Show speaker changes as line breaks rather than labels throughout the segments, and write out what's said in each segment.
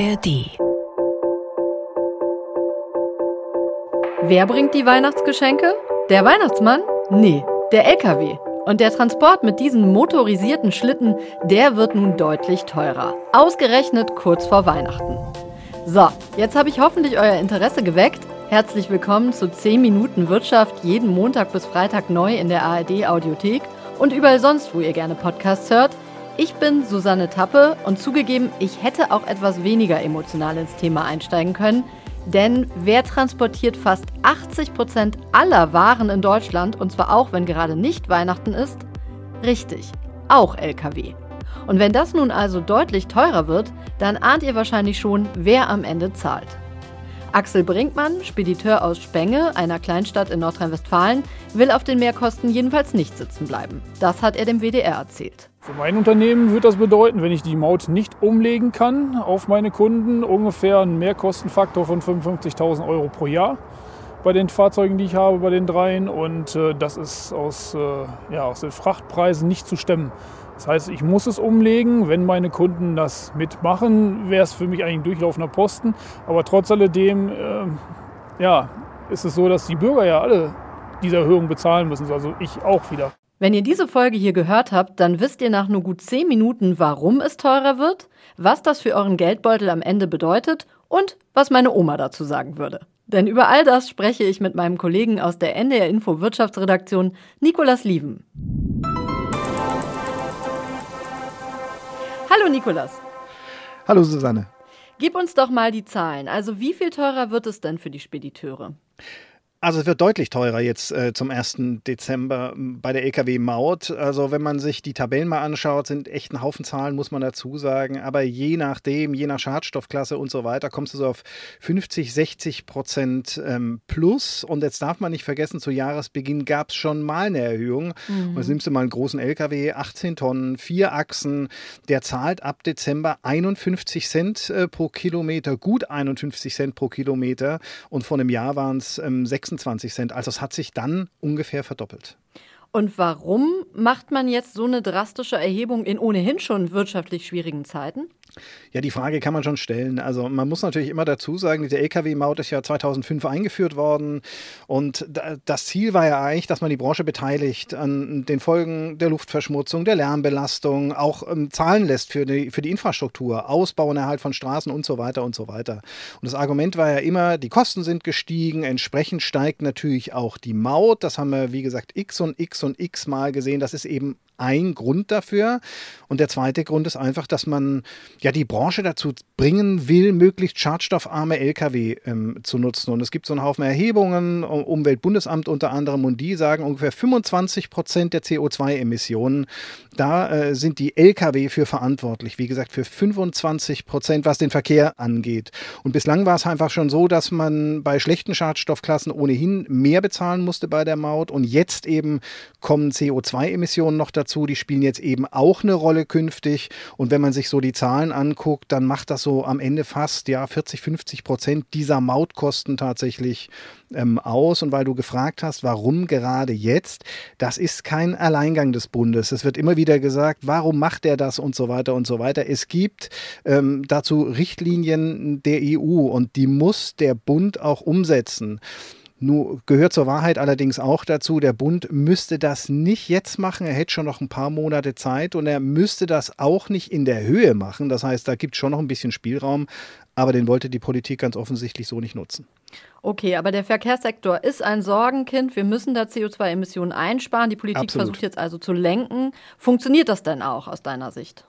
ARD.
Wer bringt die Weihnachtsgeschenke? Der Weihnachtsmann? Nee, der LKW. Und der Transport mit diesen motorisierten Schlitten, der wird nun deutlich teurer. Ausgerechnet kurz vor Weihnachten. So, jetzt habe ich hoffentlich euer Interesse geweckt. Herzlich willkommen zu 10 Minuten Wirtschaft jeden Montag bis Freitag neu in der ARD Audiothek und überall sonst, wo ihr gerne Podcasts hört. Ich bin Susanne Tappe und zugegeben, ich hätte auch etwas weniger emotional ins Thema einsteigen können. Denn wer transportiert fast 80 Prozent aller Waren in Deutschland, und zwar auch wenn gerade nicht Weihnachten ist? Richtig, auch Lkw. Und wenn das nun also deutlich teurer wird, dann ahnt ihr wahrscheinlich schon, wer am Ende zahlt. Axel Brinkmann, Spediteur aus Spenge, einer Kleinstadt in Nordrhein-Westfalen, will auf den Mehrkosten jedenfalls nicht sitzen bleiben. Das hat er dem WDR erzählt.
Für mein Unternehmen wird das bedeuten, wenn ich die Maut nicht umlegen kann auf meine Kunden, ungefähr einen Mehrkostenfaktor von 55.000 Euro pro Jahr bei den Fahrzeugen, die ich habe, bei den dreien. Und äh, das ist aus, äh, ja, aus den Frachtpreisen nicht zu stemmen. Das heißt, ich muss es umlegen. Wenn meine Kunden das mitmachen, wäre es für mich eigentlich ein durchlaufender Posten. Aber trotz alledem äh, ja, ist es so, dass die Bürger ja alle diese Erhöhung bezahlen müssen. Also ich auch wieder.
Wenn ihr diese Folge hier gehört habt, dann wisst ihr nach nur gut 10 Minuten, warum es teurer wird, was das für euren Geldbeutel am Ende bedeutet und was meine Oma dazu sagen würde. Denn über all das spreche ich mit meinem Kollegen aus der NDR Info Wirtschaftsredaktion, Nikolas Lieven. Hallo Nikolas.
Hallo Susanne.
Gib uns doch mal die Zahlen. Also wie viel teurer wird es denn für die Spediteure?
Also es wird deutlich teurer jetzt äh, zum 1. Dezember bei der Lkw-Maut. Also wenn man sich die Tabellen mal anschaut, sind echt ein Haufen Zahlen, muss man dazu sagen. Aber je nachdem, je nach Schadstoffklasse und so weiter, kommst du so auf 50, 60 Prozent ähm, plus. Und jetzt darf man nicht vergessen, zu Jahresbeginn gab es schon mal eine Erhöhung. Mhm. Und jetzt nimmst du mal einen großen Lkw, 18 Tonnen, vier Achsen, der zahlt ab Dezember 51 Cent äh, pro Kilometer, gut 51 Cent pro Kilometer. Und vor einem Jahr waren es ähm, 6 26 Cent. Also es hat sich dann ungefähr verdoppelt.
Und warum macht man jetzt so eine drastische Erhebung in ohnehin schon wirtschaftlich schwierigen Zeiten?
Ja, die Frage kann man schon stellen. Also man muss natürlich immer dazu sagen, diese Lkw-Maut ist ja 2005 eingeführt worden und das Ziel war ja eigentlich, dass man die Branche beteiligt an den Folgen der Luftverschmutzung, der Lärmbelastung, auch ähm, zahlen lässt für die, für die Infrastruktur, Ausbau und Erhalt von Straßen und so weiter und so weiter. Und das Argument war ja immer, die Kosten sind gestiegen, entsprechend steigt natürlich auch die Maut. Das haben wir, wie gesagt, x und x und x Mal gesehen. Das ist eben ein Grund dafür. Und der zweite Grund ist einfach, dass man ja die Branche dazu bringen will, möglichst schadstoffarme Lkw ähm, zu nutzen. Und es gibt so einen Haufen Erhebungen, Umweltbundesamt unter anderem, und die sagen ungefähr 25 Prozent der CO2-Emissionen. Da äh, sind die Lkw für verantwortlich. Wie gesagt, für 25 Prozent, was den Verkehr angeht. Und bislang war es einfach schon so, dass man bei schlechten Schadstoffklassen ohnehin mehr bezahlen musste bei der Maut. Und jetzt eben kommen CO2-Emissionen noch dazu die spielen jetzt eben auch eine Rolle künftig. Und wenn man sich so die Zahlen anguckt, dann macht das so am Ende fast ja 40, 50 Prozent dieser Mautkosten tatsächlich ähm, aus. Und weil du gefragt hast, warum gerade jetzt, das ist kein Alleingang des Bundes. Es wird immer wieder gesagt, warum macht er das und so weiter und so weiter. Es gibt ähm, dazu Richtlinien der EU und die muss der Bund auch umsetzen. Nur gehört zur Wahrheit allerdings auch dazu, der Bund müsste das nicht jetzt machen. Er hätte schon noch ein paar Monate Zeit und er müsste das auch nicht in der Höhe machen. Das heißt, da gibt es schon noch ein bisschen Spielraum, aber den wollte die Politik ganz offensichtlich so nicht nutzen.
Okay, aber der Verkehrssektor ist ein Sorgenkind. Wir müssen da CO2-Emissionen einsparen. Die Politik Absolut. versucht jetzt also zu lenken. Funktioniert das denn auch aus deiner Sicht?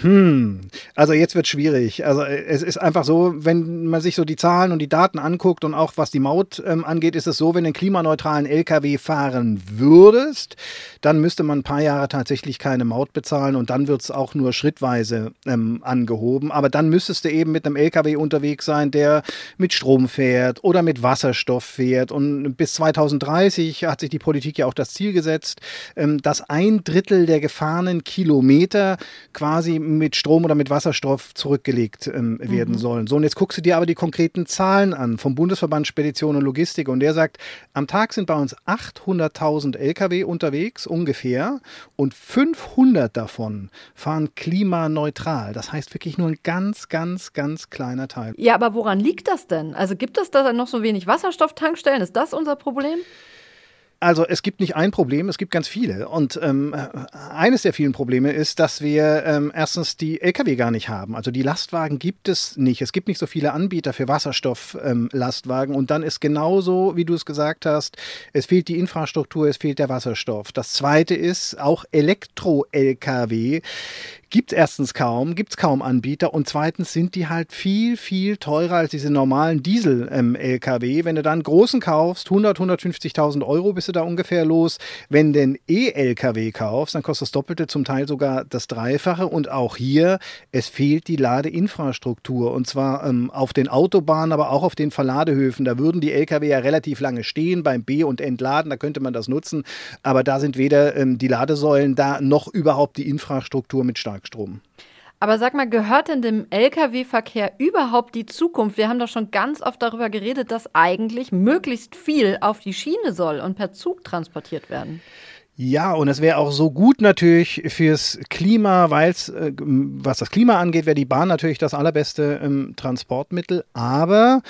Hm, also jetzt wird schwierig. Also es ist einfach so, wenn man sich so die Zahlen und die Daten anguckt und auch was die Maut ähm, angeht, ist es so, wenn du einen klimaneutralen LKW fahren würdest, dann müsste man ein paar Jahre tatsächlich keine Maut bezahlen und dann wird es auch nur schrittweise ähm, angehoben. Aber dann müsstest du eben mit einem LKW unterwegs sein, der mit Strom fährt oder mit Wasserstoff fährt. Und bis 2030 hat sich die Politik ja auch das Ziel gesetzt, ähm, dass ein Drittel der gefahrenen Kilometer quasi mit Strom oder mit Wasserstoff zurückgelegt ähm, werden mhm. sollen. So, und jetzt guckst du dir aber die konkreten Zahlen an vom Bundesverband Spedition und Logistik und der sagt, am Tag sind bei uns 800.000 Lkw unterwegs ungefähr und 500 davon fahren klimaneutral. Das heißt wirklich nur ein ganz, ganz, ganz kleiner Teil.
Ja, aber woran liegt das denn? Also gibt es da noch so wenig Wasserstofftankstellen? Ist das unser Problem?
Also es gibt nicht ein Problem, es gibt ganz viele. Und ähm, eines der vielen Probleme ist, dass wir ähm, erstens die Lkw gar nicht haben. Also die Lastwagen gibt es nicht. Es gibt nicht so viele Anbieter für Wasserstoff-Lastwagen. Ähm, und dann ist genauso, wie du es gesagt hast, es fehlt die Infrastruktur, es fehlt der Wasserstoff. Das Zweite ist, auch Elektro-Lkw gibt es erstens kaum, gibt es kaum Anbieter und zweitens sind die halt viel, viel teurer als diese normalen Diesel-Lkw. Ähm, Wenn du dann großen kaufst, 100, 150.000 Euro bist du da ungefähr los. Wenn du den E-Lkw kaufst, dann kostet das Doppelte, zum Teil sogar das Dreifache und auch hier, es fehlt die Ladeinfrastruktur und zwar ähm, auf den Autobahnen, aber auch auf den Verladehöfen. Da würden die Lkw ja relativ lange stehen beim B- und Entladen, da könnte man das nutzen, aber da sind weder ähm, die Ladesäulen da noch überhaupt die Infrastruktur mit stark Starkstrom.
Aber sag mal, gehört denn dem Lkw-Verkehr überhaupt die Zukunft? Wir haben doch schon ganz oft darüber geredet, dass eigentlich möglichst viel auf die Schiene soll und per Zug transportiert werden.
Ja, und es wäre auch so gut natürlich fürs Klima, weil es, äh, was das Klima angeht, wäre die Bahn natürlich das allerbeste ähm, Transportmittel. Aber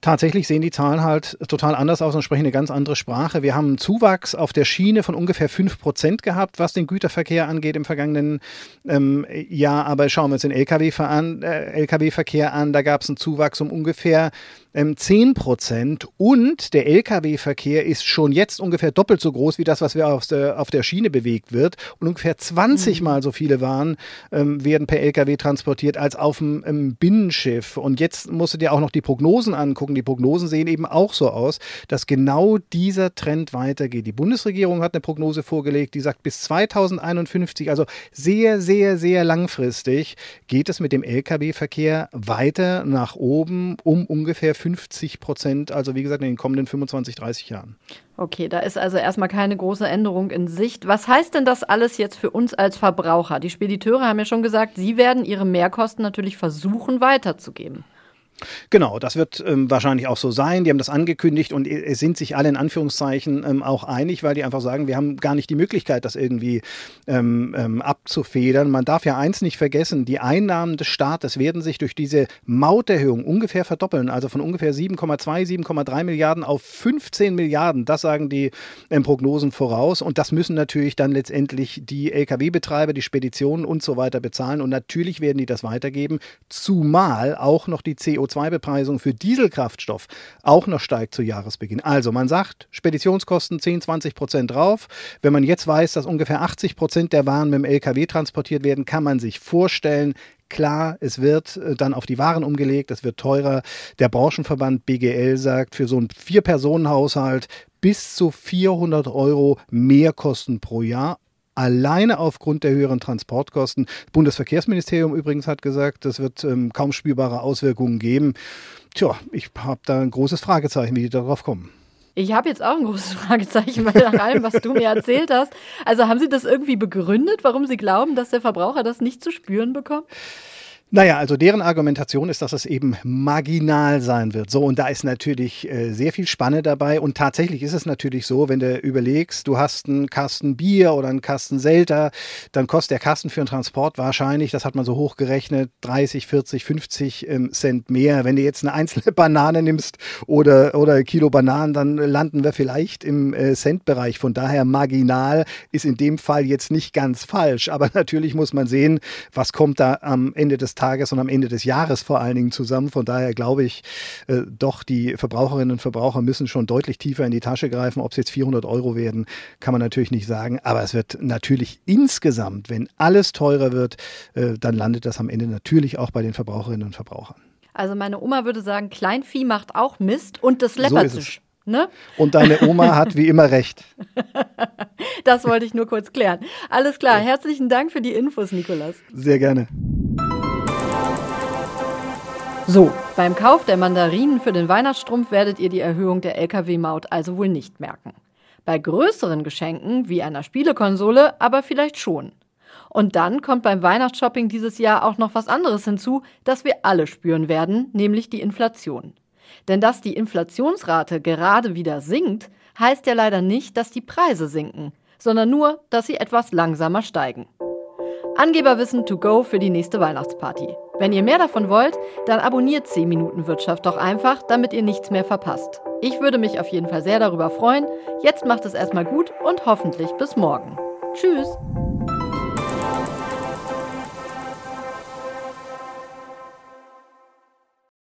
tatsächlich sehen die Zahlen halt total anders aus und sprechen eine ganz andere Sprache. Wir haben einen Zuwachs auf der Schiene von ungefähr 5% gehabt, was den Güterverkehr angeht im vergangenen ähm, Jahr. Aber schauen wir uns den Lkw-Verkehr an, äh, LKW an, da gab es einen Zuwachs um ungefähr ähm, 10 Prozent und der Lkw-Verkehr ist schon jetzt ungefähr doppelt so groß wie das, was wir auf der, auf der Schiene bewegt wird. Und ungefähr 20 mhm. Mal so viele Waren ähm, werden per Lkw transportiert als auf dem ähm, Binnenschiff. Und jetzt musst du dir auch noch die Prognosen angucken. Die Prognosen sehen eben auch so aus, dass genau dieser Trend weitergeht. Die Bundesregierung hat eine Prognose vorgelegt, die sagt, bis 2051, also sehr, sehr, sehr langfristig, geht es mit dem Lkw-Verkehr weiter nach oben um ungefähr 50 Prozent, also wie gesagt in den kommenden 25, 30 Jahren.
Okay, da ist also erstmal keine große Änderung in Sicht. Was heißt denn das alles jetzt für uns als Verbraucher? Die Spediteure haben ja schon gesagt, sie werden ihre Mehrkosten natürlich versuchen weiterzugeben.
Genau, das wird ähm, wahrscheinlich auch so sein. Die haben das angekündigt und äh, sind sich alle in Anführungszeichen ähm, auch einig, weil die einfach sagen, wir haben gar nicht die Möglichkeit, das irgendwie ähm, ähm abzufedern. Man darf ja eins nicht vergessen, die Einnahmen des Staates werden sich durch diese Mauterhöhung ungefähr verdoppeln, also von ungefähr 7,2, 7,3 Milliarden auf 15 Milliarden. Das sagen die ähm, Prognosen voraus und das müssen natürlich dann letztendlich die Lkw-Betreiber, die Speditionen und so weiter bezahlen und natürlich werden die das weitergeben, zumal auch noch die CO CO2-Bepreisung für Dieselkraftstoff auch noch steigt zu Jahresbeginn. Also man sagt, Speditionskosten 10, 20 Prozent drauf. Wenn man jetzt weiß, dass ungefähr 80 Prozent der Waren mit dem Lkw transportiert werden, kann man sich vorstellen, Klar, es wird äh, dann auf die Waren umgelegt, es wird teurer. Der Branchenverband BGL sagt, für so einen Vier-Personen-Haushalt bis zu 400 Euro Mehrkosten pro Jahr alleine aufgrund der höheren Transportkosten. Das Bundesverkehrsministerium übrigens hat gesagt, das wird ähm, kaum spürbare Auswirkungen geben. Tja, ich habe da ein großes Fragezeichen, wie die darauf kommen.
Ich habe jetzt auch ein großes Fragezeichen bei allem, was du mir erzählt hast. Also haben Sie das irgendwie begründet, warum Sie glauben, dass der Verbraucher das nicht zu spüren bekommt?
Naja, also deren Argumentation ist, dass es eben marginal sein wird. So, und da ist natürlich äh, sehr viel Spanne dabei. Und tatsächlich ist es natürlich so, wenn du überlegst, du hast einen Kasten Bier oder einen Kasten Selter, dann kostet der Kasten für einen Transport wahrscheinlich, das hat man so hochgerechnet, 30, 40, 50 ähm, Cent mehr. Wenn du jetzt eine einzelne Banane nimmst oder, oder Kilo Bananen, dann landen wir vielleicht im äh, Centbereich. Von daher marginal ist in dem Fall jetzt nicht ganz falsch. Aber natürlich muss man sehen, was kommt da am Ende des Tages und am Ende des Jahres vor allen Dingen zusammen. Von daher glaube ich äh, doch, die Verbraucherinnen und Verbraucher müssen schon deutlich tiefer in die Tasche greifen. Ob es jetzt 400 Euro werden, kann man natürlich nicht sagen. Aber es wird natürlich insgesamt, wenn alles teurer wird, äh, dann landet das am Ende natürlich auch bei den Verbraucherinnen und Verbrauchern.
Also meine Oma würde sagen, Kleinvieh macht auch Mist und das läppert so sich.
Ne? Und deine Oma hat wie immer recht.
das wollte ich nur kurz klären. Alles klar, herzlichen Dank für die Infos, Nikolas.
Sehr gerne.
So, beim Kauf der Mandarinen für den Weihnachtsstrumpf werdet ihr die Erhöhung der Lkw-Maut also wohl nicht merken. Bei größeren Geschenken wie einer Spielekonsole aber vielleicht schon. Und dann kommt beim Weihnachtsshopping dieses Jahr auch noch was anderes hinzu, das wir alle spüren werden, nämlich die Inflation. Denn dass die Inflationsrate gerade wieder sinkt, heißt ja leider nicht, dass die Preise sinken, sondern nur, dass sie etwas langsamer steigen. Angeberwissen to go für die nächste Weihnachtsparty. Wenn ihr mehr davon wollt, dann abonniert 10 Minuten Wirtschaft doch einfach, damit ihr nichts mehr verpasst. Ich würde mich auf jeden Fall sehr darüber freuen. Jetzt macht es erstmal gut und hoffentlich bis morgen. Tschüss!